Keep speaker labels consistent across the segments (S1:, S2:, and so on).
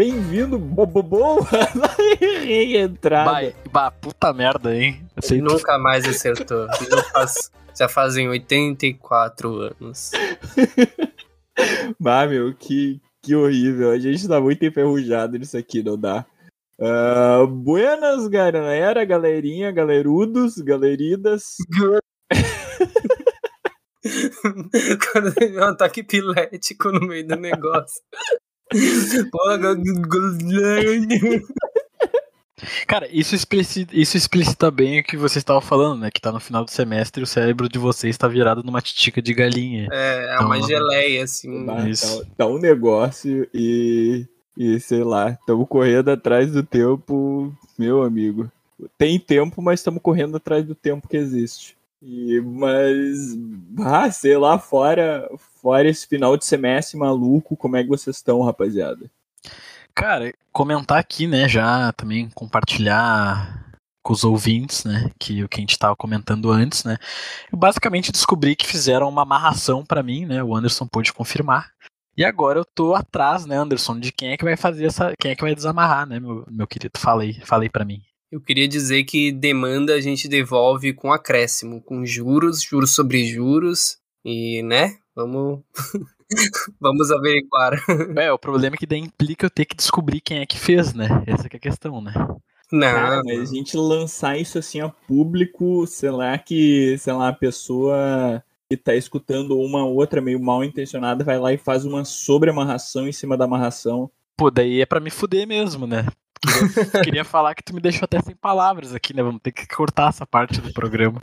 S1: Bem-vindo, Bobobo, reentrada.
S2: Vai, bah, puta merda, hein?
S3: Ele nunca mais acertou. Já, faz, já fazem 84 anos.
S1: bah, meu, que, que horrível. A gente tá muito enferrujado nisso aqui, não dá. Uh, buenas, galera, galerinha, galerudos, galeridas.
S3: Quando teve um ataque epilético no meio do negócio.
S2: Cara, isso explicita, isso explicita bem o que você estava falando, né? Que tá no final do semestre e o cérebro de vocês está virado numa titica de galinha.
S3: É, é então, uma geleia, assim.
S1: Tá, isso. Tá, tá um negócio e, e sei lá, estamos correndo atrás do tempo, meu amigo. Tem tempo, mas estamos correndo atrás do tempo que existe. E, mas, ah, sei lá, fora, fora esse final de semestre maluco, como é que vocês estão, rapaziada?
S2: Cara, comentar aqui, né, já também compartilhar com os ouvintes, né, que o que a gente estava comentando antes, né, eu basicamente descobri que fizeram uma amarração para mim, né, o Anderson pôde confirmar, e agora eu tô atrás, né, Anderson, de quem é que vai fazer essa, quem é que vai desamarrar, né, meu, meu querido, falei, falei para mim.
S3: Eu queria dizer que demanda a gente devolve com acréscimo, com juros, juros sobre juros, e, né, vamos Vamos averiguar.
S2: É, o problema é que daí implica eu ter que descobrir quem é que fez, né? Essa é a questão, né?
S1: Não, Cara, mas a gente lançar isso assim a público, sei lá que, sei lá, a pessoa que tá escutando uma outra meio mal intencionada vai lá e faz uma sobreamarração em cima da amarração.
S2: Pô, daí é para me fuder mesmo, né? Queria, queria falar que tu me deixou até sem palavras aqui, né? Vamos ter que cortar essa parte do programa.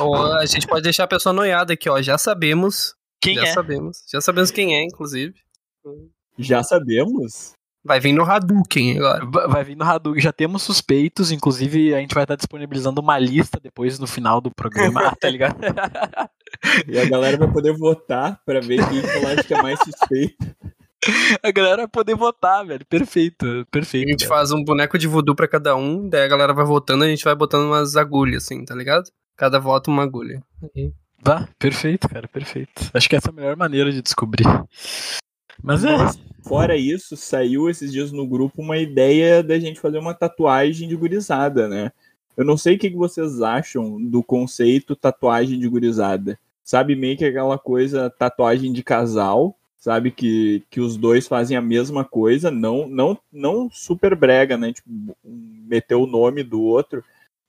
S3: Ou a gente pode deixar a pessoa noiada aqui, ó. Já sabemos
S2: quem
S3: já
S2: é?
S3: sabemos. Já sabemos quem é, inclusive.
S1: Já sabemos?
S3: Vai vir no Hadouken agora.
S2: Vai vir no Hadouken. Já temos suspeitos, inclusive a gente vai estar disponibilizando uma lista depois no final do programa, tá ligado?
S1: e a galera vai poder votar pra ver quem acha que é mais suspeito.
S2: A galera vai poder votar, velho. Perfeito, perfeito.
S3: A gente faz um boneco de voodoo pra cada um, daí a galera vai votando e a gente vai botando umas agulhas, assim, tá ligado? Cada voto uma agulha.
S2: E Tá, perfeito, cara, perfeito. Acho que essa é a melhor maneira de descobrir. Mas é.
S1: fora isso, saiu esses dias no grupo uma ideia da gente fazer uma tatuagem de gurizada, né? Eu não sei o que vocês acham do conceito tatuagem de gurizada. Sabe, meio que aquela coisa tatuagem de casal, sabe? Que, que os dois fazem a mesma coisa, não, não, não super brega, né? Tipo, meter o nome do outro,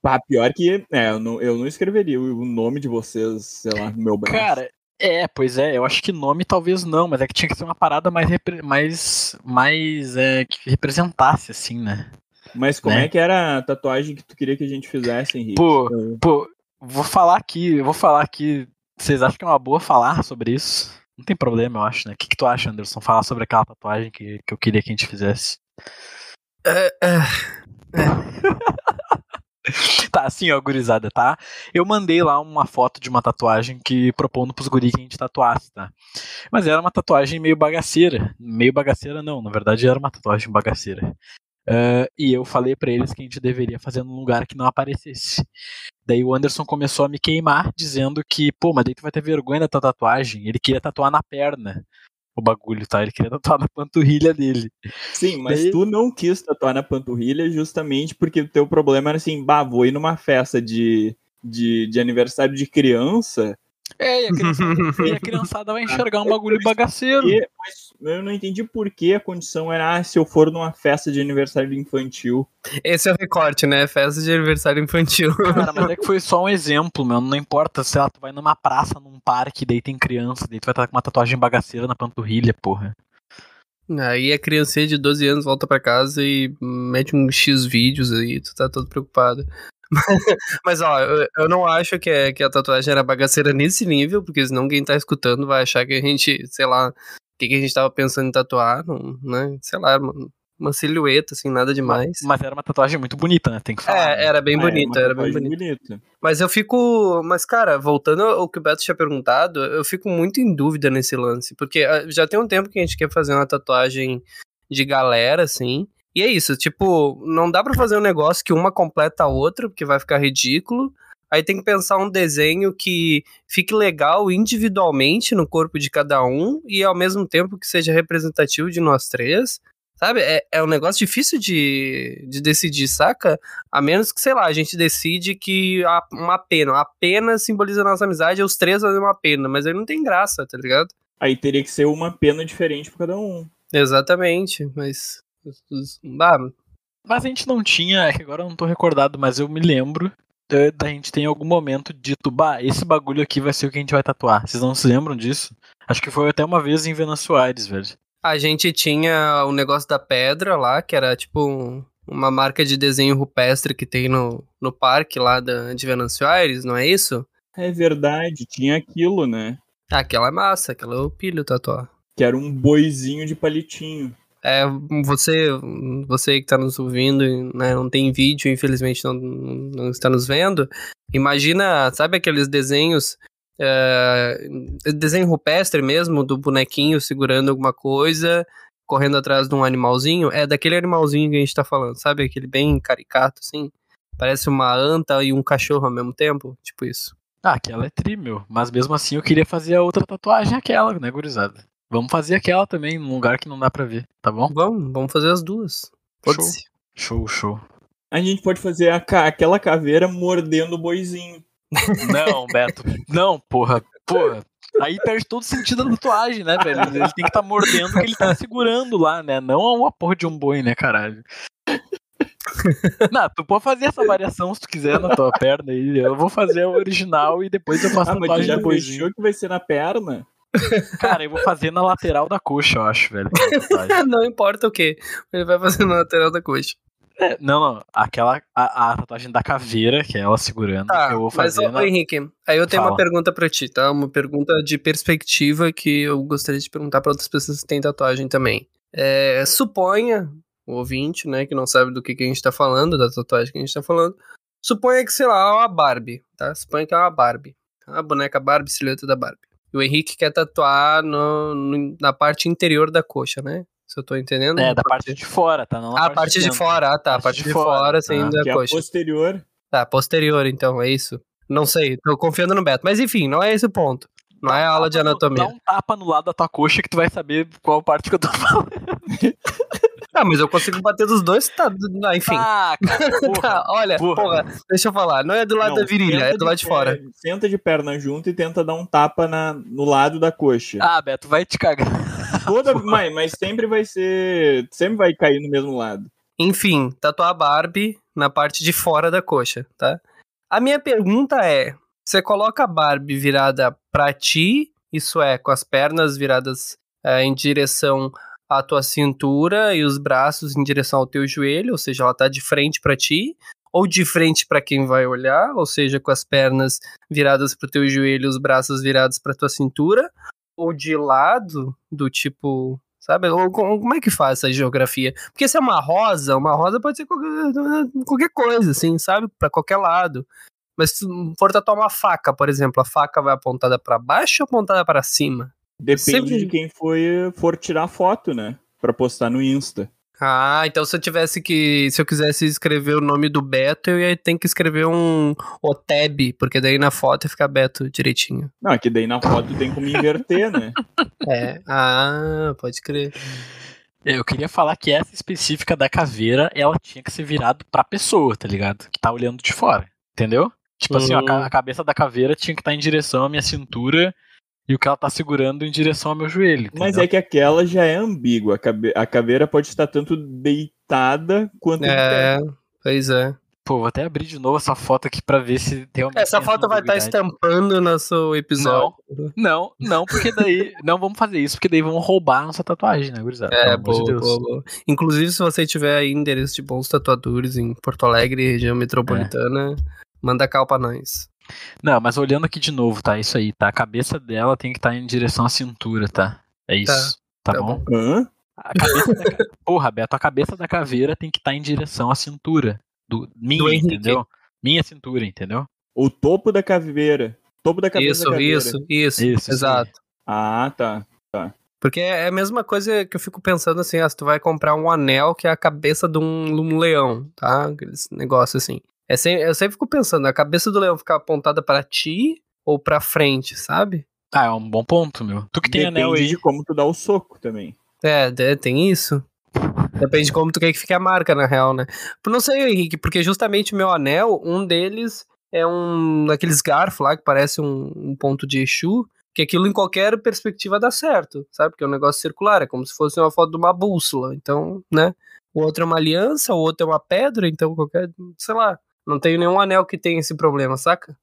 S1: ah, pior que é, eu, não, eu não escreveria o nome de vocês, sei lá, no meu braço.
S2: Cara, é, pois é, eu acho que nome talvez não, mas é que tinha que ser uma parada mais, mais, mais é, que representasse, assim, né?
S1: Mas como né? é que era a tatuagem que tu queria que a gente fizesse, Henrique?
S2: Pô, pô, vou falar aqui, vou falar aqui. Vocês acham que é uma boa falar sobre isso? Não tem problema, eu acho, né? O que, que tu acha, Anderson? Falar sobre aquela tatuagem que, que eu queria que a gente fizesse.
S3: É, é, é.
S2: tá, assim, ó, gurizada, tá? Eu mandei lá uma foto de uma tatuagem que propondo pros guri que a gente tatuasse, tá? Mas era uma tatuagem meio bagaceira. Meio bagaceira não, na verdade era uma tatuagem bagaceira. Uh, e eu falei para eles que a gente deveria fazer num lugar que não aparecesse. Daí o Anderson começou a me queimar, dizendo que, pô, mas daí tu vai ter vergonha da tua tatuagem. Ele queria tatuar na perna o bagulho, tá? Ele queria tatuar na panturrilha dele.
S1: Sim, mas Daí... tu não quis tatuar na panturrilha justamente porque o teu problema era assim, bah, vou ir numa festa de, de, de aniversário de criança
S2: é, e a, criançada, e a criançada vai enxergar um bagulho bagaceiro.
S1: Mas eu não entendi por que a condição era ah, se eu for numa festa de aniversário infantil.
S3: Esse é o recorte, né? Festa de aniversário infantil.
S2: Cara, mas é que foi só um exemplo, meu. Não importa, sei lá, tu vai numa praça, num parque, daí tem criança, daí tu vai estar com uma tatuagem bagaceira na panturrilha, porra.
S3: Aí a criança de 12 anos volta para casa e mete um X vídeos aí, tu tá todo preocupado. Mas, ó, eu, eu, não acho que, é, que a tatuagem era bagaceira nesse nível, porque senão quem tá escutando vai achar que a gente, sei lá, o que, que a gente tava pensando em tatuar, não, né? Sei lá, uma, uma silhueta, assim, nada demais.
S2: Mas, mas, era uma tatuagem muito bonita, né? Tem que falar.
S3: É, né? era bem é, bonita, era bem bonita. bonita. Mas eu fico. Mas, cara, voltando ao que o Beto tinha perguntado, eu fico muito em dúvida nesse lance, porque ah, já tem um tempo que a gente quer fazer uma tatuagem de galera, assim. E é isso, tipo, não dá para fazer um negócio que uma completa a outra, porque vai ficar ridículo. Aí tem que pensar um desenho que fique legal individualmente no corpo de cada um e ao mesmo tempo que seja representativo de nós três, Sabe? É, é um negócio difícil de, de decidir, saca? A menos que, sei lá, a gente decide que a, uma pena. A pena simboliza a nossa amizade os três fazem uma pena. Mas aí não tem graça, tá ligado?
S1: Aí teria que ser uma pena diferente pra cada um.
S3: Exatamente, mas. Ah,
S2: mas a gente não tinha, é que agora eu não tô recordado, mas eu me lembro da, gente ter em algum momento dito, bah, esse bagulho aqui vai ser o que a gente vai tatuar. Vocês não se lembram disso? Acho que foi até uma vez em Venâncio Soares, velho.
S3: A gente tinha o negócio da pedra lá, que era tipo um, uma marca de desenho rupestre que tem no, no parque lá da, de Venâncio Aires, não é isso?
S1: É verdade, tinha aquilo, né?
S3: Aquela é massa, aquela eu pilho tatuar.
S1: Que era um boizinho de palitinho.
S3: É, você, você que está nos ouvindo, né, não tem vídeo, infelizmente não, não está nos vendo. Imagina, sabe aqueles desenhos é, desenho rupestre mesmo, do bonequinho segurando alguma coisa, correndo atrás de um animalzinho, é daquele animalzinho que a gente tá falando, sabe? Aquele bem caricato, assim. Parece uma anta e um cachorro ao mesmo tempo, tipo isso.
S2: Ah, aquela é tri, meu. Mas mesmo assim eu queria fazer a outra tatuagem, aquela, né, gurizada? Vamos fazer aquela também, num lugar que não dá pra ver, tá bom?
S3: Vamos, vamos fazer as duas. Pode
S2: show.
S3: ser.
S2: Show, show.
S1: A gente pode fazer a, aquela caveira mordendo o boizinho.
S2: Não, Beto. Não, porra. Porra. Aí perde todo o sentido da tatuagem, né, velho? Ele tem que estar tá mordendo o que ele tá segurando lá, né? Não uma porra de um boi, né, caralho? Não, tu pode fazer essa variação se tu quiser na tua perna aí. Eu vou fazer o original e depois eu faço
S1: ah,
S2: a tatuagem
S1: já
S2: do boizinho.
S1: que vai ser na perna?
S2: Cara, eu vou fazer na lateral da coxa, eu acho, velho.
S3: não importa o que. Ele vai fazer na lateral da coxa.
S2: É, não, não. Aquela. A, a, tatuagem da caveira, que é ela segurando,
S3: tá,
S2: eu vou fazer.
S3: Mas, na... Henrique, aí eu tenho Fala. uma pergunta pra ti, tá? Uma pergunta de perspectiva que eu gostaria de perguntar pra outras pessoas que têm tatuagem também. É, suponha, o ouvinte, né, que não sabe do que, que a gente tá falando, da tatuagem que a gente tá falando, suponha que, sei lá, é uma Barbie, tá? Suponha que é uma Barbie. A boneca Barbie, silhueta da Barbie. E o Henrique quer tatuar no, no, na parte interior da coxa, né? Se eu tô entendendo.
S2: É, da parte de fora, tá? Não
S3: ah, a parte, de, de fora, ah, tá. A parte, de, fora, fora assim, da
S1: que
S3: coxa.
S1: É posterior.
S3: Tá, posterior, então, é isso. Não sei, tô confiando no Beto. Mas enfim, não é esse o ponto. Não é a aula de anatomia.
S2: Dá um tapa no lado da tua coxa que tu vai saber qual parte que eu tô falando.
S3: Ah, mas eu consigo bater dos dois, tá, enfim.
S2: Ah, cara, porra,
S3: tá, olha, porra. porra. deixa eu falar, não é do lado não, da virilha, é do lado de, de fora.
S1: Senta de perna junto e tenta dar um tapa na, no lado da coxa.
S2: Ah, Beto, vai te cagar.
S1: Toda, mas, mas sempre vai ser, sempre vai cair no mesmo lado.
S3: Enfim, tatuar a Barbie na parte de fora da coxa, tá? A minha pergunta é, você coloca a Barbie virada pra ti, isso é, com as pernas viradas é, em direção a tua cintura e os braços em direção ao teu joelho, ou seja, ela tá de frente para ti, ou de frente para quem vai olhar, ou seja, com as pernas viradas para o teu joelho, os braços virados para tua cintura, ou de lado, do tipo, sabe? Ou, como é que faz essa geografia? Porque se é uma rosa, uma rosa pode ser qualquer, qualquer coisa, assim, sabe? Para qualquer lado. Mas se for tatuar uma faca, por exemplo, a faca vai apontada para baixo ou apontada para cima?
S1: Depende Sempre... de quem foi, for tirar foto, né? Pra postar no Insta.
S3: Ah, então se eu tivesse que. Se eu quisesse escrever o nome do Beto, eu ia ter que escrever um Oteb, porque daí na foto ia ficar Beto direitinho.
S1: Não, é que daí na foto tem como inverter, né?
S3: É. Ah, pode crer.
S2: Eu queria falar que essa específica da caveira, ela tinha que ser virado pra pessoa, tá ligado? Que tá olhando de fora, entendeu? Tipo assim, ó, a cabeça da caveira tinha que estar tá em direção à minha cintura e o que ela tá segurando em direção ao meu joelho. Entendeu?
S1: Mas é que aquela já é ambígua. A caveira pode estar tanto deitada quanto.
S3: É, pois é.
S2: Pô, vou até abrir de novo essa foto aqui pra ver se tem uma.
S3: Essa foto vai estar tá estampando no seu episódio.
S2: Não, não, não, porque daí. não vamos fazer isso, porque daí vão roubar a nossa tatuagem, né, gurizada?
S3: É, boa, de boa, boa. Inclusive, se você tiver aí endereço de bons tatuadores em Porto Alegre, região metropolitana, é. manda cal pra nós.
S2: Não, mas olhando aqui de novo, tá? Isso aí, tá? A cabeça dela tem que estar tá em direção à cintura, tá? É isso. Tá, tá, tá bom?
S1: Hã?
S2: A cabeça da... Porra, Beto, a cabeça da caveira tem que estar tá em direção à cintura. Do... Minha, do entendeu? Minha cintura, entendeu?
S1: O topo da caveira. Topo da cabeça
S3: isso,
S1: da caveira.
S3: Isso, isso, isso. Exato.
S1: Ah, tá. Tá.
S3: Porque é a mesma coisa que eu fico pensando assim, ah, se tu vai comprar um anel que é a cabeça de um, um leão, tá? Aqueles negócios assim. É sempre, eu sempre fico pensando, a cabeça do leão ficar apontada para ti ou para frente, sabe?
S2: Ah, é um bom ponto, meu. Tu que tem
S1: Depende
S2: anel aí.
S1: de como tu dá o soco também.
S3: É, tem isso. Depende de como tu quer que fique a marca, na real, né? Não sei, Henrique, porque justamente o meu anel, um deles é um daqueles garfos lá que parece um, um ponto de Exu, que aquilo em qualquer perspectiva dá certo, sabe? Porque é um negócio circular, é como se fosse uma foto de uma bússola. Então, né? O outro é uma aliança, o outro é uma pedra, então qualquer. Sei lá. Não tenho nenhum anel que tenha esse problema, saca?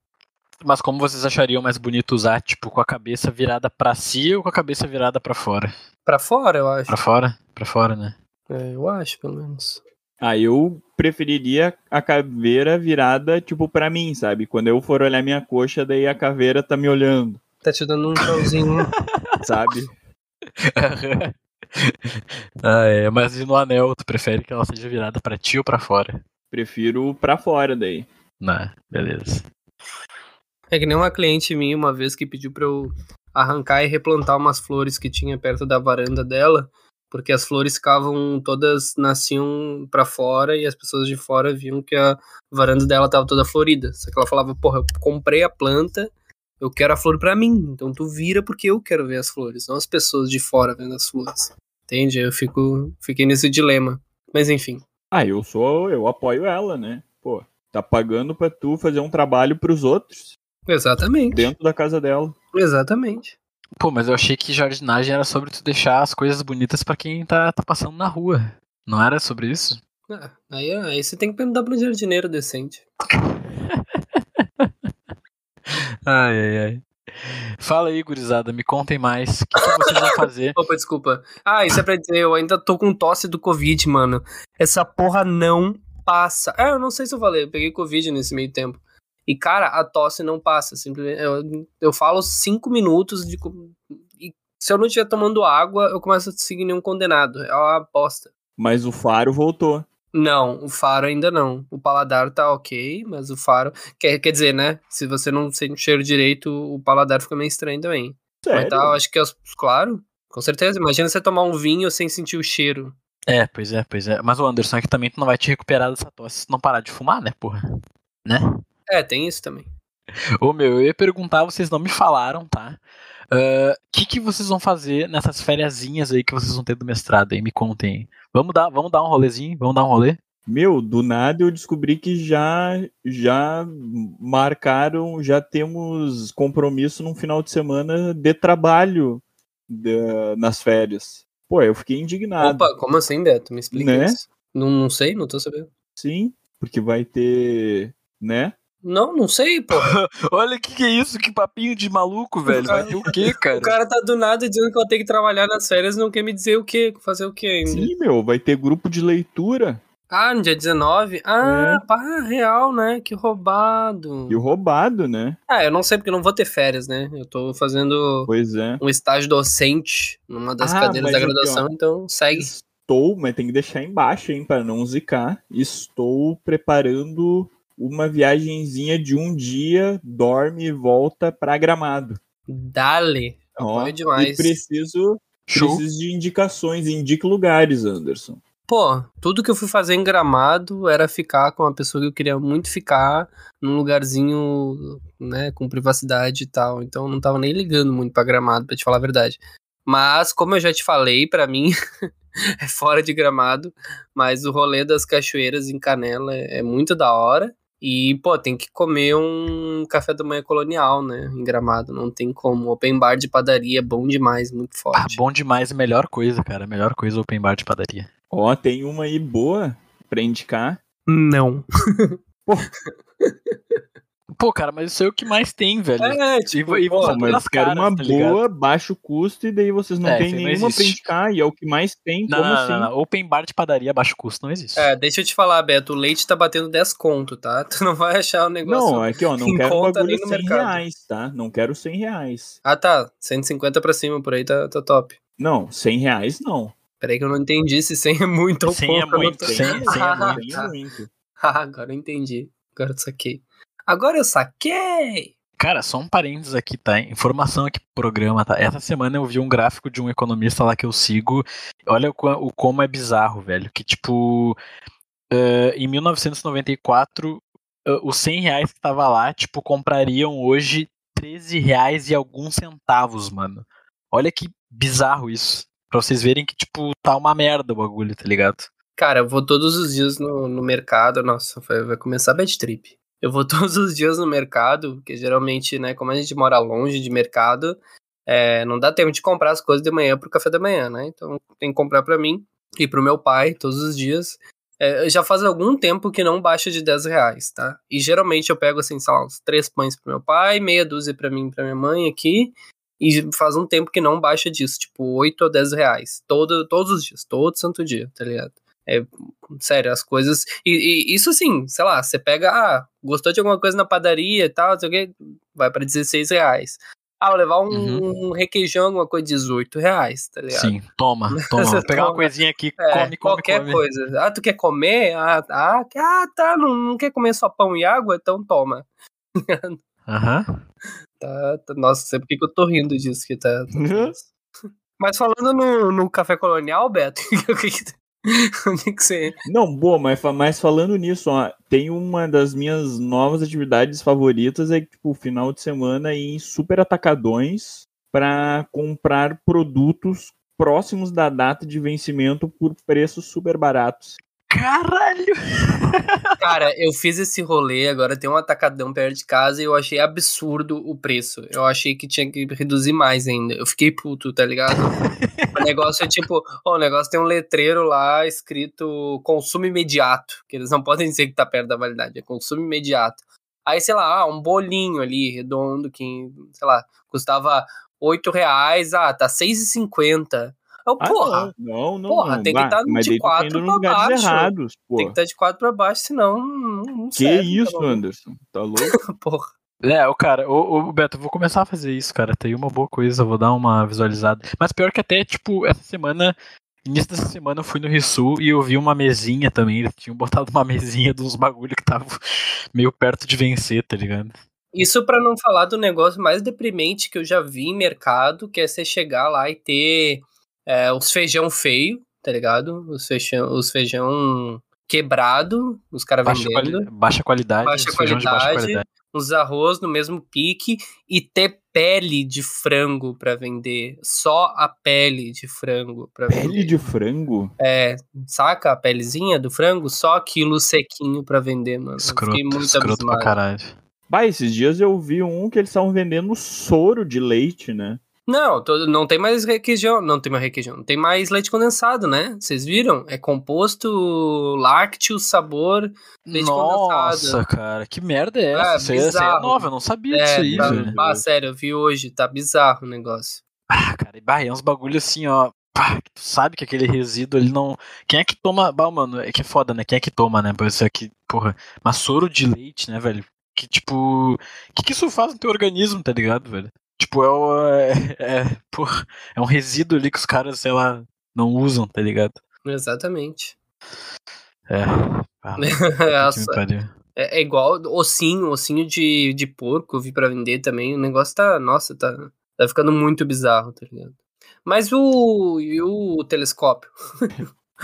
S2: Mas como vocês achariam mais bonito usar, tipo, com a cabeça virada para si ou com a cabeça virada para fora?
S3: Para fora, eu acho.
S2: Para fora? Para fora, né?
S3: É, eu acho, pelo menos.
S1: Ah, eu preferiria a caveira virada, tipo, para mim, sabe? Quando eu for olhar minha coxa, daí a caveira tá me olhando.
S3: Tá te dando um tchauzinho.
S1: sabe?
S2: ah, é, mas e no anel, tu prefere que ela seja virada para ti ou para fora?
S1: Prefiro para fora daí.
S2: Não, beleza.
S3: É que nem uma cliente minha uma vez que pediu pra eu arrancar e replantar umas flores que tinha perto da varanda dela, porque as flores ficavam todas nasciam para fora e as pessoas de fora viam que a varanda dela tava toda florida. Só que ela falava, porra, eu comprei a planta, eu quero a flor para mim, então tu vira porque eu quero ver as flores, não as pessoas de fora vendo as flores. Entende? Eu fico fiquei nesse dilema. Mas enfim.
S1: Ah, eu sou, eu apoio ela, né? Pô, tá pagando para tu fazer um trabalho para os outros.
S3: Exatamente.
S1: Dentro da casa dela.
S3: Exatamente.
S2: Pô, mas eu achei que jardinagem era sobre tu deixar as coisas bonitas para quem tá, tá passando na rua. Não era sobre isso?
S3: Ah, aí, aí você tem que perguntar pro jardineiro decente.
S2: ai, ai, ai. Fala aí, gurizada, me contem mais. O que, que vocês vão fazer?
S3: Opa, desculpa. Ah, isso é pra dizer, eu ainda tô com tosse do Covid, mano. Essa porra não passa. Ah, eu não sei se eu falei, eu peguei Covid nesse meio tempo. E, cara, a tosse não passa. Simplesmente, eu, eu falo cinco minutos de. E se eu não estiver tomando água, eu começo a seguir nenhum condenado. É uma aposta.
S1: Mas o faro voltou.
S3: Não, o faro ainda não. O paladar tá ok, mas o faro. Quer, quer dizer, né? Se você não sente o cheiro direito, o paladar fica meio estranho também.
S1: Sério?
S3: Mas tá, acho que é. Claro, com certeza. Imagina você tomar um vinho sem sentir o cheiro.
S2: É, pois é, pois é. Mas o Anderson, aqui também tu não vai te recuperar dessa tosse se não parar de fumar, né, porra? Né?
S3: É, tem isso também.
S2: Ô meu, eu ia perguntar, vocês não me falaram, tá? O uh, que, que vocês vão fazer nessas férias aí que vocês vão ter do mestrado aí? Me contem. Vamos dar, vamos dar um rolezinho? Vamos dar um rolê?
S1: Meu, do nada eu descobri que já já marcaram, já temos compromisso num final de semana de trabalho de, nas férias. Pô, eu fiquei indignado.
S3: Opa, como assim, Beto? Me explica né? isso. Não, não sei, não tô sabendo.
S1: Sim, porque vai ter, né?
S3: Não, não sei, pô.
S2: Olha o que, que é isso, que papinho de maluco, velho. Vai ter o quê, cara?
S3: O cara tá do nada dizendo que eu tenho que trabalhar nas férias não quer me dizer o quê, fazer o quê ainda.
S1: Sim, meu, vai ter grupo de leitura.
S3: Ah, no dia 19? Ah, é. pá, real, né? Que roubado.
S1: Que roubado, né?
S3: Ah, eu não sei porque eu não vou ter férias, né? Eu tô fazendo
S1: pois é.
S3: um estágio docente numa das ah, cadeiras da graduação, aqui, então segue.
S1: Estou, mas tem que deixar embaixo, hein, para não zicar. Estou preparando uma viagenzinha de um dia, dorme e volta pra Gramado.
S3: Dale. Ó, demais.
S1: E preciso, preciso de indicações, indique lugares, Anderson.
S3: Pô, tudo que eu fui fazer em Gramado era ficar com uma pessoa que eu queria muito ficar, num lugarzinho, né, com privacidade e tal. Então eu não tava nem ligando muito pra Gramado, pra te falar a verdade. Mas, como eu já te falei, para mim é fora de Gramado, mas o rolê das cachoeiras em Canela é, é muito da hora. E, pô, tem que comer um café da manhã colonial, né? Em gramado. Não tem como. Open bar de padaria, bom demais, muito forte.
S2: Ah, bom demais, melhor coisa, cara. Melhor coisa open bar de padaria.
S1: Ó, tem uma aí boa pra indicar.
S3: Não.
S1: Pô.
S2: Pô, cara, mas isso é o que mais tem, velho.
S3: É, tipo, e,
S1: pô, mas quero uma tá boa, baixo custo, e daí vocês não é, têm nenhuma pra indicar, e é o que mais tem,
S2: não,
S1: como
S2: não,
S1: assim?
S2: Não, não, Open bar de padaria, baixo custo, não existe.
S3: É, deixa eu te falar, Beto, o leite tá batendo 10 conto, tá? Tu não vai achar o negócio
S1: Não, aqui, ó, não quero um bagulho 100 mercado. reais, tá? Não quero 100 reais.
S3: Ah, tá, 150 pra cima, por aí tá, tá top.
S1: Não, 100 reais não.
S3: Peraí que eu não entendi se 100 é muito ou
S2: 100
S3: pouco.
S2: É muito, 100, 100 é muito, 100
S1: é muito.
S3: Ah, agora eu entendi. Agora eu saquei. Agora eu saquei!
S2: Cara, só um parênteses aqui, tá? Informação aqui pro programa, tá? Essa semana eu vi um gráfico de um economista lá que eu sigo. Olha o, o como é bizarro, velho. Que, tipo, uh, em 1994, uh, os 100 reais que tava lá, tipo, comprariam hoje 13 reais e alguns centavos, mano. Olha que bizarro isso. Pra vocês verem que, tipo, tá uma merda o bagulho, tá ligado?
S3: Cara, eu vou todos os dias no, no mercado. Nossa, vai, vai começar a bad trip. Eu vou todos os dias no mercado, porque geralmente, né, como a gente mora longe de mercado, é, não dá tempo de comprar as coisas de manhã pro café da manhã, né? Então tem que comprar para mim e pro meu pai todos os dias. É, já faz algum tempo que não baixa de 10 reais, tá? E geralmente eu pego, assim, sei lá, uns três pães pro meu pai, meia dúzia para mim e pra minha mãe aqui. E faz um tempo que não baixa disso, tipo, 8 ou 10 reais. Todo, todos os dias, todo santo dia, tá ligado? É, sério, as coisas. E, e, isso assim, sei lá, você pega, ah, gostou de alguma coisa na padaria e tal, sei o que, vai pra 16 reais. Ah, vou levar um, uhum. um requeijão, alguma coisa, 18 reais, tá ligado?
S2: Sim, toma, toma. Vou pegar uma coisinha aqui, é, come, come,
S3: Qualquer
S2: come.
S3: coisa. Ah, tu quer comer? Ah, ah, ah tá, não, não quer comer só pão e água? Então toma.
S2: Aham.
S3: Uhum. Tá, tá, nossa, sempre que eu tô rindo disso que tá. tá Mas falando no, no café colonial, Beto, o que, que, Onde que você...
S1: Não, boa, mas, mas falando nisso, ó, tem uma das minhas novas atividades favoritas é tipo, final de semana em super atacadões para comprar produtos próximos da data de vencimento por preços super baratos.
S2: Caralho!
S3: Cara, eu fiz esse rolê, agora tem um atacadão perto de casa e eu achei absurdo o preço. Eu achei que tinha que reduzir mais ainda. Eu fiquei puto, tá ligado? o negócio é tipo, ó, o negócio tem um letreiro lá escrito consumo imediato, que eles não podem dizer que tá perto da validade, é consumo imediato. Aí, sei lá, ah, um bolinho ali, redondo, que, sei lá, custava 8 reais, ah, tá 6,50. Então, ah, porra.
S1: Não, não.
S3: Porra,
S1: não,
S3: tem que estar tá de 4 pra baixo.
S1: Errados,
S3: tem que estar tá de 4 pra baixo, senão não, não
S1: Que serve, isso, tá Anderson? Tá louco?
S3: porra.
S2: É, o cara, o, o Beto, eu vou começar a fazer isso, cara. Tem uma boa coisa, vou dar uma visualizada. Mas pior que até, tipo, essa semana Início dessa semana eu fui no Rissul e eu vi uma mesinha também. Eles tinham botado uma mesinha de uns bagulho que tava meio perto de vencer, tá ligado?
S3: Isso para não falar do negócio mais deprimente que eu já vi em mercado, que é você chegar lá e ter é, os feijão feio, tá ligado? Os feijão, os feijão quebrado, os caras vendendo.
S2: Quali baixa qualidade.
S3: Baixa qualidade, baixa qualidade. Os arroz no mesmo pique e ter pele de frango para vender. Só a pele de frango para vender.
S1: Pele de frango?
S3: É, saca a pelezinha do frango? Só aquilo sequinho para vender, mano.
S2: Escroto, Fiquei muito escroto pra caralho.
S1: Bah, esses dias eu vi um que eles estavam vendendo soro de leite, né?
S3: Não, não tem mais requeijão, não tem mais requeijão, não tem mais leite condensado, né? Vocês viram? É composto lácteo, sabor, leite
S2: Nossa, condensado. Nossa, cara, que merda é essa? É, essa é nova, eu não sabia é, disso aí,
S3: tá,
S2: velho.
S3: Ah, sério, eu vi hoje, tá bizarro o negócio.
S2: Ah, cara, bah, é uns bagulho assim, ó. Tu sabe que aquele resíduo ele não. Quem é que toma. Bah, mano, é que é foda, né? Quem é que toma, né? Por isso aqui, porra. Mas soro de leite, né, velho? Que tipo. O que, que isso faz no teu organismo, tá ligado, velho? Tipo, é, o, é, é, por, é um resíduo ali que os caras, sei lá, não usam, tá ligado?
S3: Exatamente.
S2: É. Ah,
S3: é, é, igual ossinho, ossinho de, de porco, eu vi pra vender também. O negócio tá, nossa, tá, tá ficando muito bizarro, tá ligado? Mas o. E o telescópio?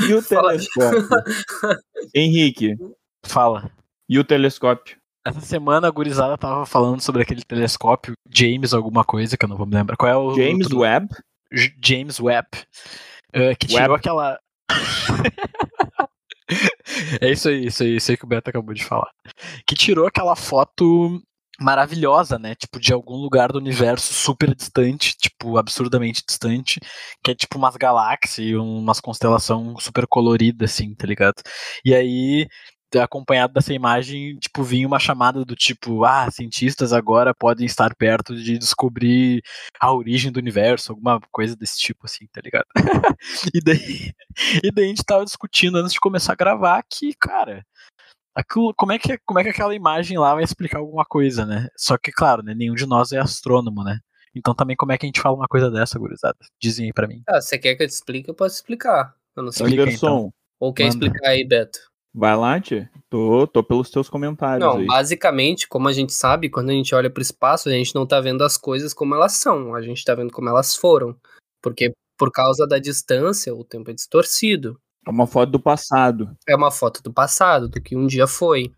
S1: E o telescópio? Henrique.
S2: Fala.
S1: E o telescópio?
S2: Essa semana a gurizada tava falando sobre aquele telescópio James alguma coisa, que eu não vou me lembrar. Qual é o.
S1: James outro... Webb?
S2: James Webb. Uh, que tirou Webb. aquela. é isso aí, isso aí, isso aí que o Beto acabou de falar. Que tirou aquela foto maravilhosa, né? Tipo, de algum lugar do universo super distante, tipo, absurdamente distante, que é tipo umas galáxias, umas constelação super colorida, assim, tá ligado? E aí acompanhado dessa imagem, tipo, vinha uma chamada do tipo, ah, cientistas agora podem estar perto de descobrir a origem do universo, alguma coisa desse tipo, assim, tá ligado? e, daí, e daí a gente tava discutindo antes de começar a gravar que, cara, aquilo, como, é que, como é que aquela imagem lá vai explicar alguma coisa, né? Só que, claro, né, nenhum de nós é astrônomo, né? Então também como é que a gente fala uma coisa dessa, gurizada? Dizem aí pra mim.
S3: Ah, você quer que eu te explique? Eu posso explicar. Eu não sei.
S1: Explica, então.
S3: Ou quer Manda. explicar aí, Beto?
S1: Vai lá, tia. Tô, tô pelos teus comentários.
S3: Não,
S1: aí.
S3: basicamente, como a gente sabe, quando a gente olha para o espaço, a gente não tá vendo as coisas como elas são, a gente tá vendo como elas foram. Porque por causa da distância, o tempo é distorcido.
S1: É uma foto do passado.
S3: É uma foto do passado, do que um dia foi.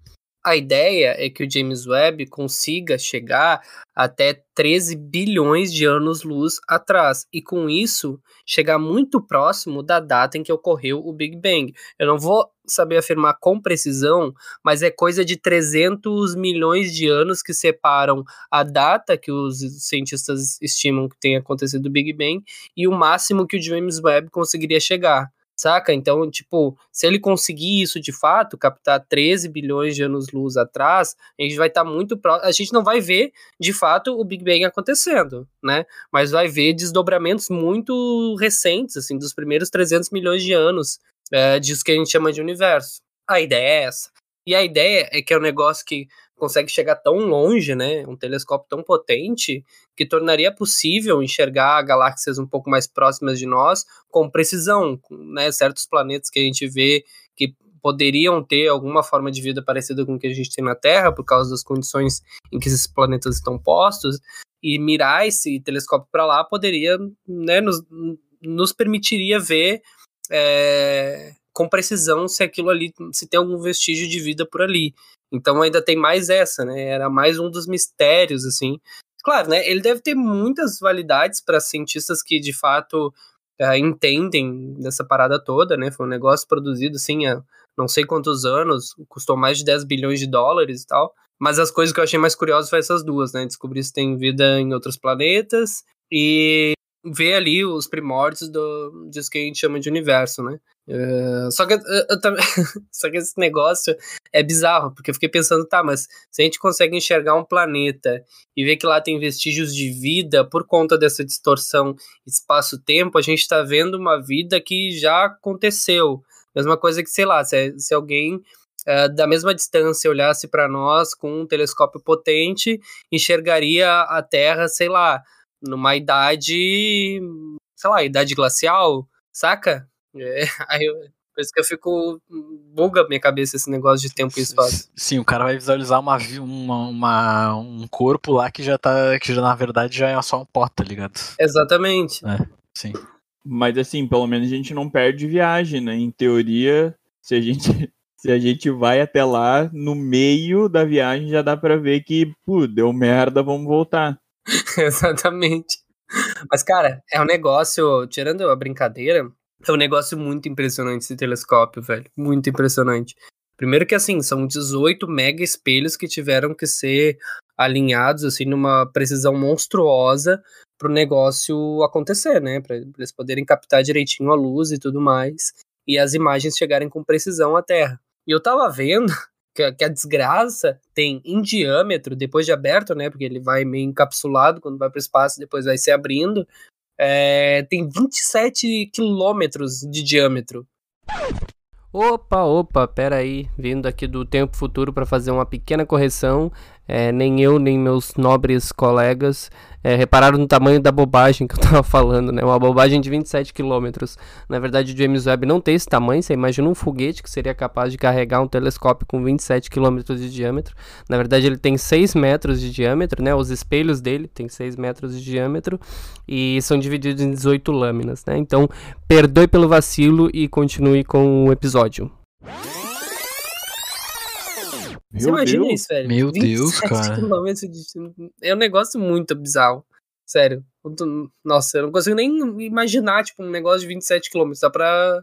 S3: A ideia é que o James Webb consiga chegar até 13 bilhões de anos-luz atrás, e com isso chegar muito próximo da data em que ocorreu o Big Bang. Eu não vou saber afirmar com precisão, mas é coisa de 300 milhões de anos que separam a data que os cientistas estimam que tenha acontecido o Big Bang e o máximo que o James Webb conseguiria chegar. Saca? Então, tipo, se ele conseguir isso de fato, captar 13 bilhões de anos-luz atrás, a gente vai estar tá muito próximo. A gente não vai ver, de fato, o Big Bang acontecendo, né? Mas vai ver desdobramentos muito recentes, assim, dos primeiros 300 milhões de anos é, disso que a gente chama de universo. A ideia é essa. E a ideia é que é um negócio que consegue chegar tão longe, né, um telescópio tão potente, que tornaria possível enxergar galáxias um pouco mais próximas de nós com precisão, né, certos planetas que a gente vê que poderiam ter alguma forma de vida parecida com o que a gente tem na Terra, por causa das condições em que esses planetas estão postos, e mirar esse telescópio para lá poderia, né, nos, nos permitiria ver é, com precisão se aquilo ali, se tem algum vestígio de vida por ali. Então ainda tem mais essa, né? Era mais um dos mistérios, assim. Claro, né? Ele deve ter muitas validades para cientistas que de fato uh, entendem dessa parada toda, né? Foi um negócio produzido, assim, há não sei quantos anos, custou mais de 10 bilhões de dólares e tal. Mas as coisas que eu achei mais curiosas foram essas duas, né? Descobrir se tem vida em outros planetas e ver ali os primórdios do, disso que a gente chama de universo, né? Uh, só, que, também, só que esse negócio é bizarro, porque eu fiquei pensando, tá, mas se a gente consegue enxergar um planeta e ver que lá tem vestígios de vida por conta dessa distorção espaço-tempo, a gente está vendo uma vida que já aconteceu. Mesma coisa que, sei lá, se, se alguém uh, da mesma distância olhasse para nós com um telescópio potente, enxergaria a Terra, sei lá, numa idade, sei lá, idade glacial, saca? É, aí eu, por isso que eu fico. buga minha cabeça esse negócio de tempo e espaço.
S2: Sim, o cara vai visualizar uma, uma, uma, um corpo lá que já tá. que já na verdade já é só um pó, tá ligado?
S3: Exatamente.
S2: É, sim.
S1: Mas assim, pelo menos a gente não perde viagem, né? Em teoria, se a gente. Se a gente vai até lá, no meio da viagem já dá pra ver que, pô, deu merda, vamos voltar.
S3: Exatamente. Mas, cara, é um negócio, tirando a brincadeira, é um negócio muito impressionante esse telescópio, velho. Muito impressionante. Primeiro que, assim, são 18 mega espelhos que tiveram que ser alinhados, assim, numa precisão monstruosa pro negócio acontecer, né? Pra eles poderem captar direitinho a luz e tudo mais. E as imagens chegarem com precisão à Terra. E eu tava vendo que, que a desgraça tem em diâmetro, depois de aberto, né? Porque ele vai meio encapsulado quando vai pro espaço, depois vai se abrindo é, tem 27 quilômetros de diâmetro.
S4: Opa, opa, pera aí, vindo aqui do tempo futuro para fazer uma pequena correção. É, nem eu, nem meus nobres colegas é, repararam no tamanho da bobagem que eu tava falando, né? Uma bobagem de 27 quilômetros. Na verdade, o James Webb não tem esse tamanho. Você imagina um foguete que seria capaz de carregar um telescópio com 27 quilômetros de diâmetro. Na verdade, ele tem 6 metros de diâmetro, né? Os espelhos dele têm 6 metros de diâmetro e são divididos em 18 lâminas, né? Então, perdoe pelo vacilo e continue com o episódio.
S3: Você imagina Deus. isso, velho?
S2: Meu Deus, cara.
S3: De... É um negócio muito bizarro. Sério. Nossa, eu não consigo nem imaginar, tipo, um negócio de 27 km. Dá pra.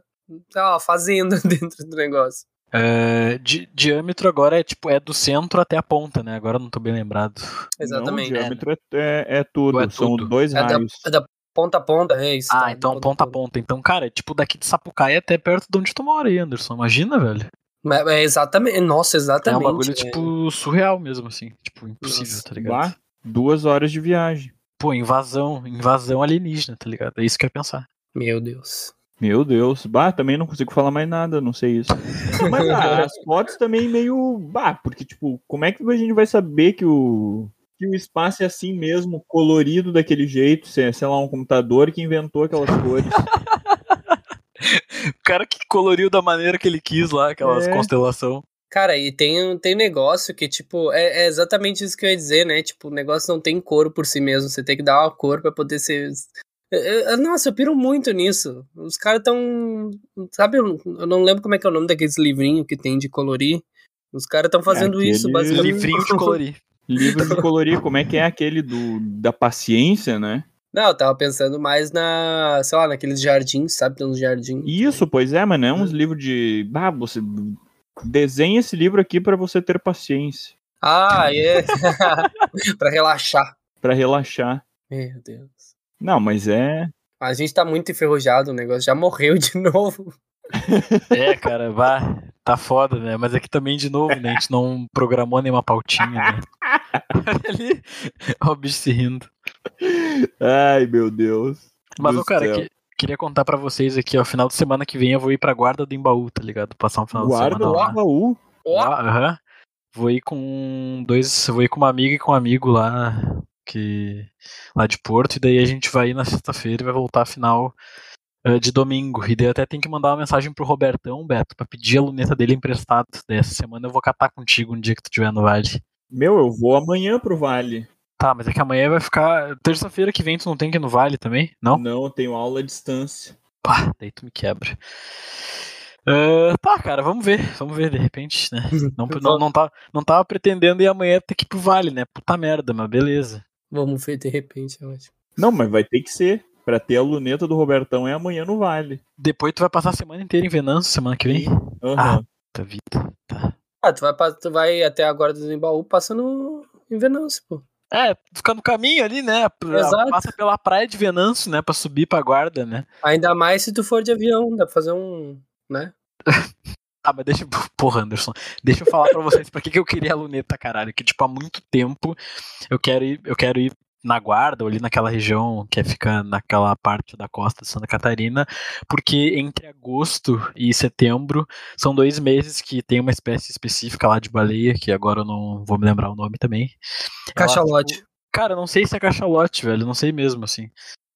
S3: Tá lá, fazenda dentro do negócio.
S2: É, di diâmetro agora é tipo é do centro até a ponta, né? Agora não tô bem lembrado.
S3: Exatamente.
S1: Não, diâmetro é, é, é tudo, é São tudo. dois
S3: é
S1: raios.
S3: Da, é da ponta a ponta, é isso.
S2: Ah, tá, então ponta a ponta. Então, cara, é tipo daqui de Sapucaí até perto de onde tu mora aí, Anderson. Imagina, velho.
S3: É, é exatamente, nossa, exatamente.
S2: É um bagulho, tipo, surreal mesmo, assim. Tipo, impossível, nossa. tá ligado? Bah,
S1: duas horas de viagem.
S2: Pô, invasão, invasão alienígena, tá ligado? É isso que eu ia pensar.
S3: Meu Deus.
S1: Meu Deus. Bah, também não consigo falar mais nada, não sei isso. Mas ah, as fotos também meio. Bah, porque, tipo, como é que a gente vai saber que o. Que o espaço é assim mesmo, colorido daquele jeito, sei lá, um computador que inventou aquelas cores.
S2: o cara que coloriu da maneira que ele quis lá, aquelas é. constelação.
S3: Cara, e tem, tem negócio que, tipo, é, é, exatamente isso que eu ia dizer, né? Tipo, o negócio não tem cor por si mesmo. Você tem que dar uma cor pra poder ser. Eu, nossa, eu piro muito nisso. Os caras tão. Sabe, eu, não lembro como é que é o nome daqueles livrinhos que tem de colorir. Os caras estão fazendo é isso, basicamente.
S2: Livrinho de colorir.
S1: Livro de colorir, como é que é aquele do, da paciência, né?
S3: Não, eu tava pensando mais na, sei lá, naqueles jardins, sabe? Tem uns jardins.
S1: Isso, pois é, mas não é uns livros de. Ah, você desenha esse livro aqui para você ter paciência.
S3: Ah, é. para relaxar.
S1: Para relaxar.
S3: Meu Deus.
S1: Não, mas é.
S3: A gente tá muito enferrujado, o negócio já morreu de novo.
S2: É, cara, vá, tá foda, né? Mas aqui também, de novo, né? A gente não programou nenhuma pautinha, né? Ali, ó, o bicho se rindo.
S1: Ai, meu Deus.
S2: Mas, ô, cara, que, queria contar pra vocês aqui, ó, final de semana que vem eu vou ir pra Guarda do Embaú, tá ligado? Passar um final
S1: guarda
S2: de semana
S1: lá. Guarda do Embaú?
S2: Aham. Uhum. Vou ir com dois, vou ir com uma amiga e com um amigo lá, que lá de Porto, e daí a gente vai ir na sexta-feira e vai voltar final uh, de domingo. E daí eu até tenho que mandar uma mensagem pro Robertão, Beto, pra pedir a luneta dele emprestado. Dessa semana eu vou catar contigo um dia que tu estiver no Vale.
S1: Meu, eu vou amanhã pro Vale.
S2: Tá, mas é que amanhã vai ficar. Terça-feira que vem tu não tem que ir no Vale também? Não?
S1: Não, eu tenho aula à distância.
S2: Pá, daí tu me quebra. Uh, tá, cara, vamos ver. Vamos ver de repente, né? Não, não, não, tá, não tava pretendendo ir amanhã ter que ir pro Vale, né? Puta merda, mas beleza.
S3: Vamos ver de repente, eu acho.
S1: Não, mas vai ter que ser. Pra ter a luneta do Robertão é amanhã no Vale.
S2: Depois tu vai passar a semana inteira em Venâncio, semana que vem?
S1: Uhum.
S2: Ah, tá vida. Tá.
S3: Ah, tu vai, tu vai até agora do Embaú passando em Venâncio, pô.
S2: É, fica no caminho ali, né?
S3: Exato.
S2: Passa pela praia de Venâncio, né? Pra subir pra guarda, né?
S3: Ainda mais se tu for de avião, dá pra fazer um. né?
S2: ah, mas deixa. Porra, Anderson. Deixa eu falar pra vocês pra que, que eu queria a luneta, caralho. Que, tipo, há muito tempo eu quero ir, eu quero ir na guarda, ou ali naquela região que é fica naquela parte da costa de Santa Catarina, porque entre agosto e setembro são dois meses que tem uma espécie específica lá de baleia, que agora eu não vou me lembrar o nome também.
S3: Cachalote.
S2: Ela, cara, não sei se é cachalote, velho, não sei mesmo, assim.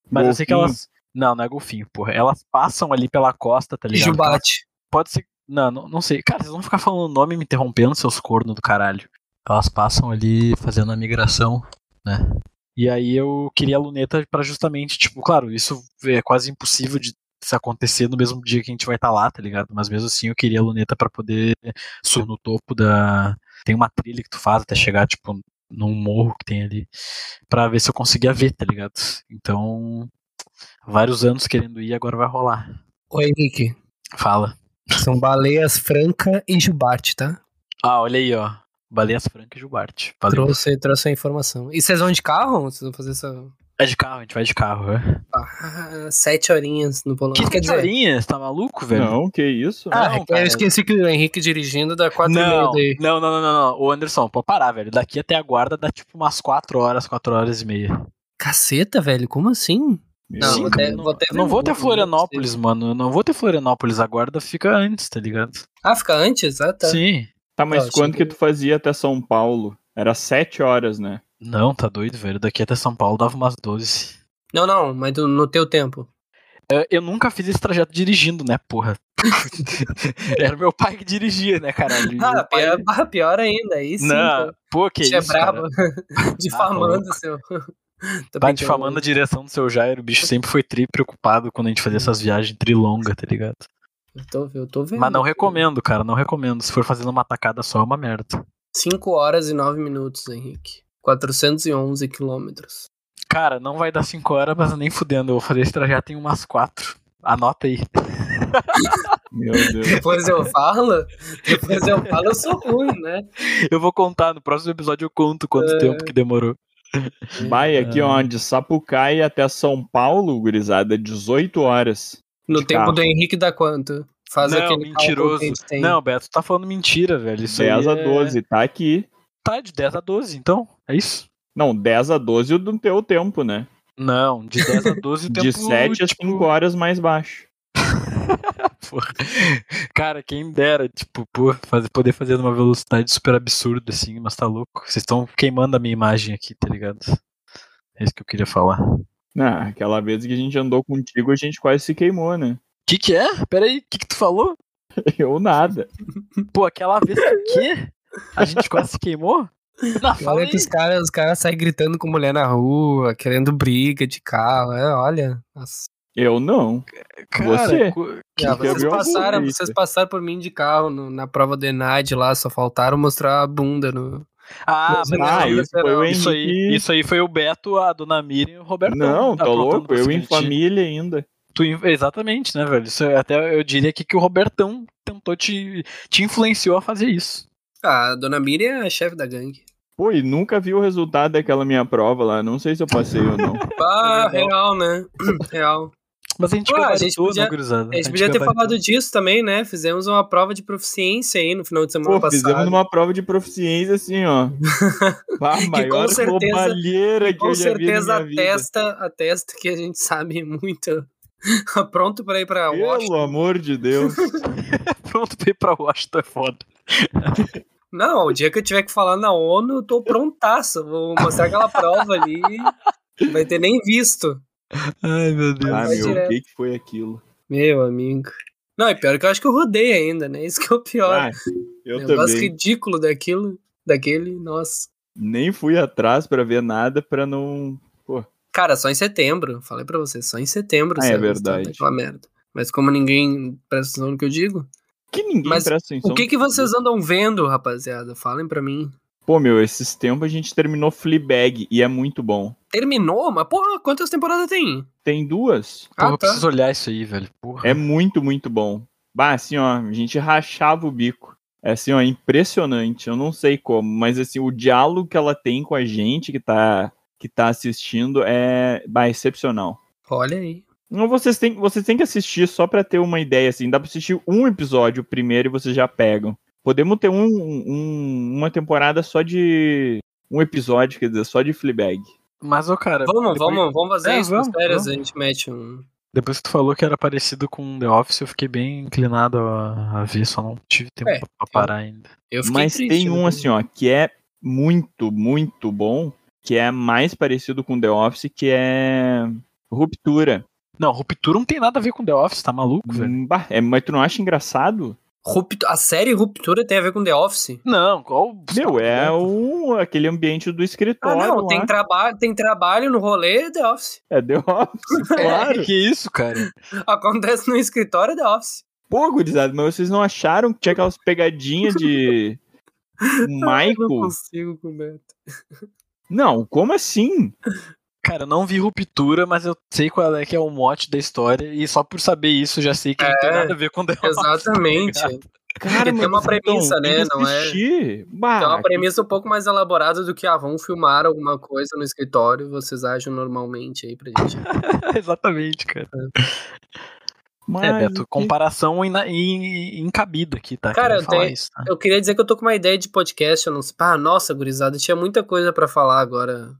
S2: Mas golfinho. eu sei que elas. Não, não é golfinho, porra. Elas passam ali pela costa, tá ligado?
S3: Jubate.
S2: Pode ser. Não, não, não sei. Cara, vocês vão ficar falando o nome e me interrompendo, seus cornos do caralho. Elas passam ali fazendo a migração, né? E aí eu queria a luneta para justamente, tipo, claro, isso é quase impossível de se acontecer no mesmo dia que a gente vai estar tá lá, tá ligado? Mas mesmo assim eu queria a luneta para poder subir no topo da. Tem uma trilha que tu faz até chegar, tipo, num morro que tem ali, para ver se eu conseguia ver, tá ligado? Então, vários anos querendo ir, agora vai rolar.
S3: Oi, Henrique.
S2: Fala.
S3: São baleias franca e jubarte, tá?
S2: Ah, olha aí, ó. Baleias Franca e Jubarte.
S3: Valeu. Trouxe, trouxe a informação. E vocês vão de carro? Vocês vão fazer essa.
S2: É de carro, a gente vai de carro, é.
S3: Ah, sete horinhas no Polônia.
S2: Que Quer dizer... horinhas? Tá maluco, velho?
S1: Não, que isso?
S3: Ah,
S1: não,
S3: é eu esqueci que o Henrique dirigindo dá quatro
S2: não,
S3: e meia.
S2: Não, não, não, não, não. Ô, Anderson, pode parar, velho. Daqui até a guarda dá tipo umas quatro horas, quatro horas e meia.
S3: Caceta, velho, como assim?
S2: Não, Sim, vou ter, não, vou ter, não vou ter Florianópolis, mano. Não vou ter Florianópolis. A guarda fica antes, tá ligado?
S3: Ah, fica antes? Ah, tá.
S2: Sim.
S1: Tá, mas quanto que... que tu fazia até São Paulo? Era sete horas, né?
S2: Não, tá doido, velho. Daqui até São Paulo dava umas 12.
S3: Não, não, mas no teu tempo.
S2: É, eu nunca fiz esse trajeto dirigindo, né, porra? Era meu pai que dirigia, né, caralho?
S3: Ah, pai... pior, pior ainda, isso.
S2: Não, pô, que
S3: Você
S2: isso,
S3: é brabo. difamando ah, seu.
S2: tá difamando a direção do seu Jairo, o bicho sempre foi tri preocupado quando a gente fazia essas viagens trilonga, tá ligado?
S3: Eu tô, eu tô vendo.
S2: Mas não recomendo, cara, não recomendo. Se for fazendo uma tacada só, é uma merda.
S3: 5 horas e 9 minutos, Henrique. 411 quilômetros.
S2: Cara, não vai dar 5 horas, mas nem fudendo. Eu vou fazer esse trajeto em umas 4. Anota aí.
S1: Meu Deus.
S3: Depois eu falo, depois eu falo, eu sou ruim, né?
S2: Eu vou contar, no próximo episódio eu conto quanto é... tempo que demorou.
S1: Vai aqui, ó, de Sapucaí até São Paulo, gurizada, 18 horas.
S3: No tempo carro. do Henrique dá quanto?
S2: Faz não, mentiroso. Não, Beto, tá falando mentira, velho. Isso
S1: 10 a 12, é... tá aqui.
S2: Tá, de 10 a 12, então. É isso?
S1: Não, 10 a 12 o do teu tempo, né?
S2: Não, de 10 a 12 o tempo...
S1: de 7 a 5 horas mais baixo.
S2: Cara, quem dera, tipo, por fazer, poder fazer numa velocidade super absurda, assim, mas tá louco. Vocês estão queimando a minha imagem aqui, tá ligado? É isso que eu queria falar.
S1: Ah, aquela vez que a gente andou contigo, a gente quase se queimou, né?
S2: Que que é? Peraí, o que que tu falou?
S1: Eu nada.
S2: Pô, aquela vez que quê? A gente quase se queimou?
S3: Não, fala olha que os caras os cara saem gritando com mulher na rua, querendo briga de carro. É, olha. Nossa.
S1: Eu não.
S2: Cara,
S1: Você?
S3: Que ah, vocês, passaram, vocês passaram por mim de carro no, na prova do Enad lá, só faltaram mostrar a bunda no.
S2: Ah, mas ah, isso, foi o isso, aí, isso aí foi o Beto, a Dona Miriam e o Roberto.
S1: Não, tá louco, eu em família ainda.
S2: Tu, exatamente, né, velho? Isso, até eu diria aqui que o Robertão tentou te, te influenciou a fazer isso.
S3: Ah, a Dona Miriam é a chefe da gangue.
S1: Pô, e nunca vi o resultado daquela minha prova lá. Não sei se eu passei ou não.
S3: Ah, real, né? Real.
S2: Mas a gente, Pô, a gente podia,
S3: A gente podia ter falado disso também, né? Fizemos uma prova de proficiência aí no final de semana Pô, passado.
S1: Fizemos uma prova de proficiência assim, ó. A maior com certeza, roubalheira que eu já vi na minha vida.
S3: atesta, atesta que a gente sabe muito. Pronto pra ir pra
S1: Pelo
S3: Washington.
S1: Pelo amor de Deus.
S2: Pronto pra ir pra Washington é foda.
S3: Não, o dia que eu tiver que falar na ONU, eu tô prontaço. Vou mostrar aquela prova ali. Vai ter nem visto.
S2: Ai, meu Deus.
S1: Ah, meu, o que, que foi aquilo?
S3: Meu amigo. Não, e pior que eu acho que eu rodei ainda, né? Isso que é o pior. Ah,
S1: eu
S3: Negócio
S1: também.
S3: ridículo daquilo, daquele, nossa.
S1: Nem fui atrás para ver nada para não. Pô.
S3: Cara, só em setembro. Falei para você, só em setembro.
S1: Ah, é verdade.
S3: Aquela merda. Mas como ninguém presta atenção no que eu digo.
S1: Que ninguém Mas presta atenção.
S3: O que, que vocês andam vendo, rapaziada? Falem para mim.
S1: Pô, meu, esses tempos a gente terminou Fleabag e é muito bom.
S3: Terminou? Mas, porra, quantas temporadas tem?
S1: Tem duas.
S2: Ah, porra, eu tá. preciso olhar isso aí, velho. Porra.
S1: É muito, muito bom. Bah, assim, ó, a gente rachava o bico. É assim, ó, impressionante. Eu não sei como, mas assim, o diálogo que ela tem com a gente que tá, que tá assistindo é bah, excepcional.
S3: Olha aí.
S1: Não, vocês têm, vocês têm que assistir só pra ter uma ideia, assim. Dá pra assistir um episódio primeiro e vocês já pegam. Podemos ter um, um, uma temporada só de. Um episódio, quer dizer, só de Fleabag.
S2: Mas, ô, cara.
S3: Vamos, depois... vamos, vamos fazer é, isso vamos, férias, vamos. a gente mete um.
S2: Depois que tu falou que era parecido com The Office, eu fiquei bem inclinado a, a ver, só não tive tempo é, pra parar ainda.
S1: Mas triste, tem um, né? assim, ó, que é muito, muito bom, que é mais parecido com The Office, que é Ruptura.
S2: Não, Ruptura não tem nada a ver com The Office, tá maluco, velho?
S1: Bah, é, mas tu não acha engraçado?
S3: A série Ruptura tem a ver com The Office?
S2: Não, qual.
S1: Meu, é o, aquele ambiente do escritório. Ah, não,
S3: tem, traba tem trabalho no rolê The Office.
S1: É The Office, claro.
S2: É, que isso, cara?
S3: Acontece no escritório The Office.
S1: Pô, gurizada, mas vocês não acharam que tinha aquelas pegadinhas de. Michael? Eu
S3: não consigo com o Beto.
S1: Não, como assim?
S2: Cara, eu não vi ruptura, mas eu sei qual é que é o mote da história, e só por saber isso já sei que é, não tem é, nada a ver com The
S3: Office. Tá exatamente. Cara, tem uma premissa, né? Não é. Bah, tem uma premissa um pouco mais elaborada do que, ah, vamos filmar alguma coisa no escritório, vocês agem normalmente aí pra gente.
S2: Exatamente, cara. É. Mas... É, Beto, comparação encabida aqui, tá?
S3: Cara, eu, tenho, isso, tá? eu queria dizer que eu tô com uma ideia de podcast. Eu não sei. Ah, nossa, gurizada, tinha muita coisa para falar agora.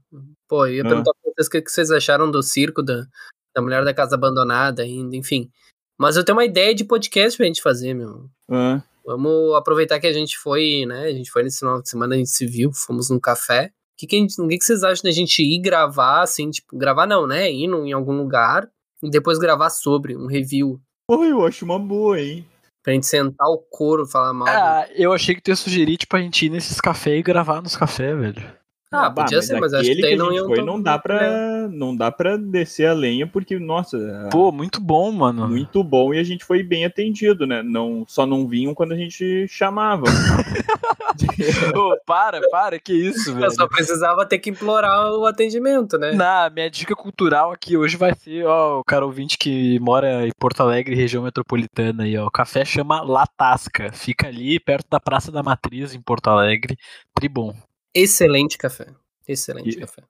S3: Pô, eu ia ah. perguntar vocês o que vocês acharam do circo da, da mulher da casa abandonada ainda, enfim. Mas eu tenho uma ideia de podcast pra gente fazer, meu.
S1: Ah.
S3: Vamos aproveitar que a gente foi, né? A gente foi nesse final de semana, a gente se viu, fomos num café. O que, que, que, que vocês acham da gente ir gravar, assim, tipo, gravar não, né? Ir em algum lugar e depois gravar sobre, um review.
S1: Pô, eu acho uma boa, hein?
S3: Pra gente sentar o couro e falar mal.
S2: Ah, eu achei que tu ia sugerir, tipo, a gente ir nesses cafés e gravar nos cafés, velho.
S3: Ah, podia bah, ser, mas acho que, que não
S1: iam foi, não dá para não dá para descer a lenha porque nossa,
S2: pô, muito bom, mano.
S1: Muito bom e a gente foi bem atendido, né? Não só não vinham quando a gente chamava.
S2: Ô, para, para, que isso, velho. Eu
S3: só precisava ter que implorar o atendimento, né?
S2: Na minha dica cultural aqui hoje vai ser, ó, o cara ouvinte que mora em Porto Alegre, região metropolitana aí, ó. O café chama Latasca, fica ali perto da Praça da Matriz em Porto Alegre, tribom.
S3: Excelente café. Excelente e... café.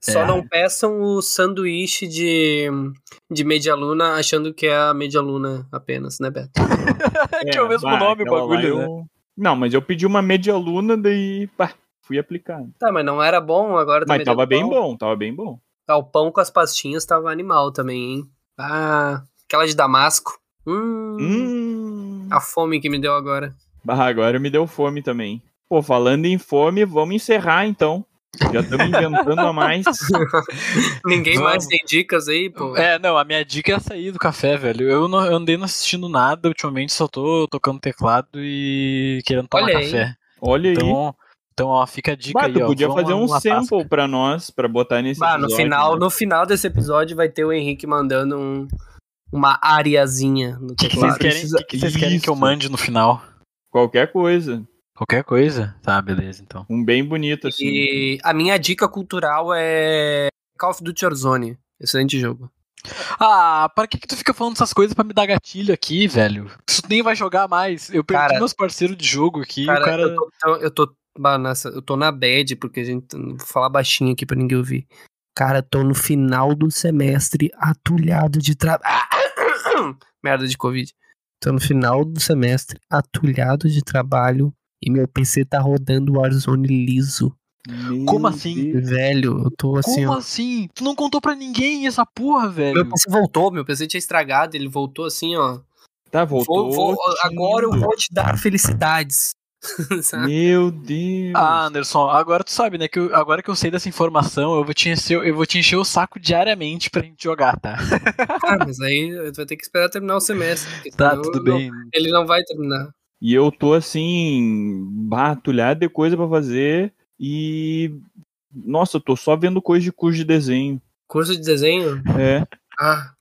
S3: Só é. não peçam o sanduíche de, de media luna achando que é a media luna apenas, né, Beto?
S2: é, que é o mesmo vai, nome o bagulho, eu... né?
S1: Não, mas eu pedi uma media luna, daí pá, fui aplicando.
S3: Tá, mas não era bom agora
S1: Mas tava bem bom, tava bem bom.
S3: Ah, o pão com as pastinhas tava animal também, hein? Ah, aquela de damasco. Hum,
S1: hum.
S3: A fome que me deu agora.
S1: Bah, agora me deu fome também. Pô, falando em fome, vamos encerrar então. Já estamos inventando a mais.
S3: Ninguém vamos. mais tem dicas aí, pô.
S2: É, não, a minha dica é sair do café, velho. Eu, não, eu andei não assistindo nada, ultimamente só tô tocando teclado e querendo tomar Olha café. Aí.
S1: Olha
S2: então,
S1: aí.
S2: Então, ó, fica a dica bah, aí,
S1: ó. podia fazer um sample tasca. pra nós, pra botar nesse bah,
S3: episódio. No final, né? no final desse episódio vai ter o Henrique mandando um, uma areazinha no
S2: teclado. O que, vocês querem, que, que vocês querem que eu mande no final?
S1: Qualquer coisa.
S2: Qualquer coisa? Tá, beleza, então.
S1: Um bem bonito, assim.
S3: E a minha dica cultural é Call of Duty Warzone. Excelente jogo.
S2: Ah, para que, que tu fica falando essas coisas para me dar gatilho aqui, velho? Tu nem vai jogar mais. Eu perdi cara, meus parceiros de jogo aqui. Cara, cara...
S3: Eu, tô, eu, tô, nessa, eu tô na bad, porque a gente. Vou falar baixinho aqui pra ninguém ouvir. Cara, tô no final do semestre atulhado de trabalho. Merda de Covid. Tô no final do semestre atulhado de trabalho e meu PC tá rodando o Warzone liso.
S2: Meu Como assim?
S3: Deus. Velho, eu tô assim.
S2: Como
S3: ó.
S2: assim? Tu não contou pra ninguém essa porra, velho?
S3: Meu PC voltou, meu PC tinha estragado, ele voltou assim, ó.
S1: Tá, voltou. Vou,
S3: vou, agora eu vou te dar felicidades.
S1: Meu Deus.
S2: Ah, Anderson, agora tu sabe, né? Que eu, agora que eu sei dessa informação, eu vou, te encher, eu vou te encher o saco diariamente pra gente jogar, tá?
S3: Ah, mas aí tu vai ter que esperar terminar o semestre.
S2: Tá, tudo bem.
S3: Não, ele não vai terminar.
S1: E eu tô assim, batulhado de coisa para fazer e. Nossa, eu tô só vendo coisa de curso de desenho.
S3: Curso de desenho?
S1: É.
S3: Ah.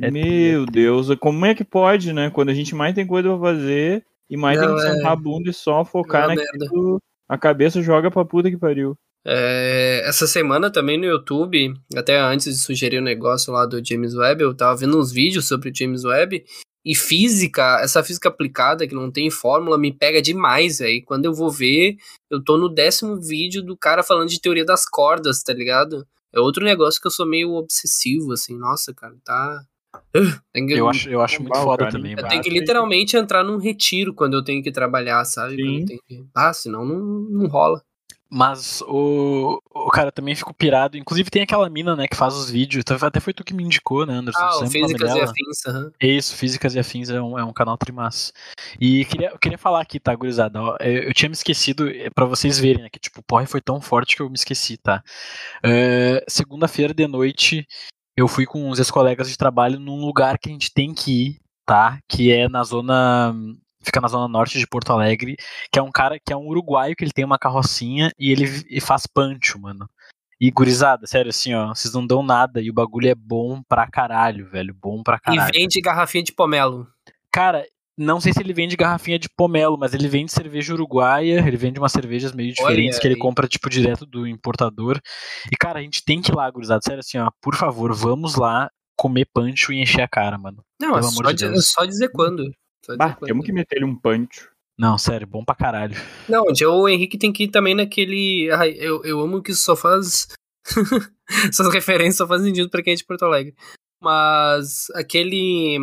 S1: É Meu Deus, como é que pode, né? Quando a gente mais tem coisa pra fazer e mais não, tem que sentar é... a bunda e só focar naquilo, a cabeça joga pra puta que pariu.
S3: É, essa semana também no YouTube, até antes de sugerir o negócio lá do James Webb, eu tava vendo uns vídeos sobre o James Webb e física, essa física aplicada que não tem fórmula, me pega demais, velho. Quando eu vou ver, eu tô no décimo vídeo do cara falando de teoria das cordas, tá ligado? É outro negócio que eu sou meio obsessivo, assim. Nossa, cara, tá.
S2: Que... Eu acho, eu acho muito foda cara, também.
S3: Eu tenho que literalmente entrar num retiro quando eu tenho que trabalhar, sabe? Que... Ah, senão não, não rola.
S2: Mas o, o cara também ficou pirado. Inclusive tem aquela mina, né, que faz os vídeos. Então, até foi tu que me indicou, né, Anderson?
S3: Ah, Físicas e Afins, uhum.
S2: Isso, Físicas e Afins é um, é um canal trimassa. E queria, eu queria falar aqui, tá, gurizada? Eu, eu tinha me esquecido, é, para vocês verem, né, que tipo, o porre foi tão forte que eu me esqueci, tá? Uh, Segunda-feira de noite, eu fui com uns ex-colegas de trabalho num lugar que a gente tem que ir, tá? Que é na zona fica na zona norte de Porto Alegre, que é um cara que é um uruguaio que ele tem uma carrocinha e ele e faz pancho, mano. E gurizada, sério, assim, ó, vocês não dão nada e o bagulho é bom pra caralho, velho, bom pra caralho.
S3: E vende garrafinha de pomelo.
S2: Cara, não sei se ele vende garrafinha de pomelo, mas ele vende cerveja uruguaia, ele vende umas cervejas meio diferentes Olha que ele aí. compra, tipo, direto do importador. E, cara, a gente tem que ir lá, gurizada, sério, assim, ó, por favor, vamos lá comer pancho e encher a cara, mano.
S3: Não, é só, de é só dizer quando.
S1: Bah, temos que meter ele um punch.
S2: Não, sério, bom pra caralho.
S3: Não, o Henrique tem que ir também naquele. Ai, eu, eu amo que só faz. Essas referências só fazem sentido pra quem é de Porto Alegre. Mas aquele.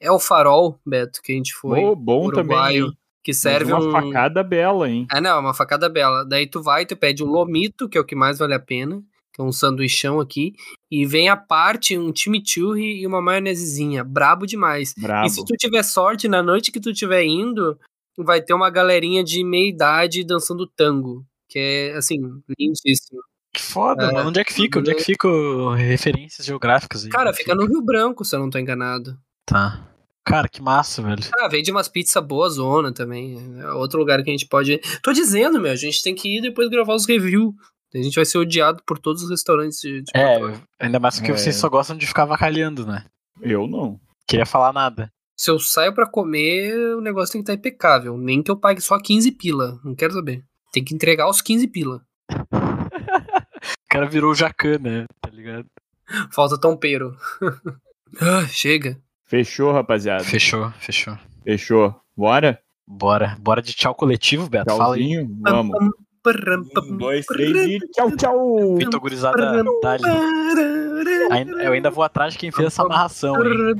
S3: É o farol, Beto, que a gente foi.
S1: Oh, bom uruguaio, também.
S3: Que serve
S1: Mas uma
S3: um...
S1: facada bela, hein?
S3: Ah, não, uma facada bela. Daí tu vai, tu pede um lomito, que é o que mais vale a pena que é um sanduichão aqui, e vem a parte um chimichurri e uma maionesezinha, brabo demais.
S1: Brabo.
S3: E se tu tiver sorte, na noite que tu estiver indo, vai ter uma galerinha de meia idade dançando tango, que é, assim, lindíssimo.
S2: Que foda, é, mano. Onde é que fica? Onde é que fica referências geográficas aí?
S3: Cara, fica no Rio Branco, se eu não tô enganado.
S2: Tá. Cara, que massa, velho.
S3: Ah, vende umas pizzas boa zona também. É outro lugar que a gente pode. Tô dizendo, meu, a gente tem que ir depois gravar os reviews. A gente vai ser odiado por todos os restaurantes de, de
S2: É, ainda mais porque é. vocês só gostam de ficar vacalhando, né?
S1: Eu não.
S2: Queria falar nada.
S3: Se eu saio para comer, o negócio tem que estar impecável. Nem que eu pague só 15 pila. Não quero saber. Tem que entregar os 15 pila.
S2: o cara virou jacan, né? Tá ligado?
S3: Falta tompeiro. ah, chega.
S1: Fechou, rapaziada.
S2: Fechou, fechou.
S1: Fechou. Bora?
S2: Bora. Bora de tchau coletivo, Beto.
S1: Tchauzinho, Fala aí. Vamos. Um, dois, três e tchau, tchau.
S2: Vitor Gurizada, dali. Eu ainda vou atrás de quem fez essa amarração. Hein?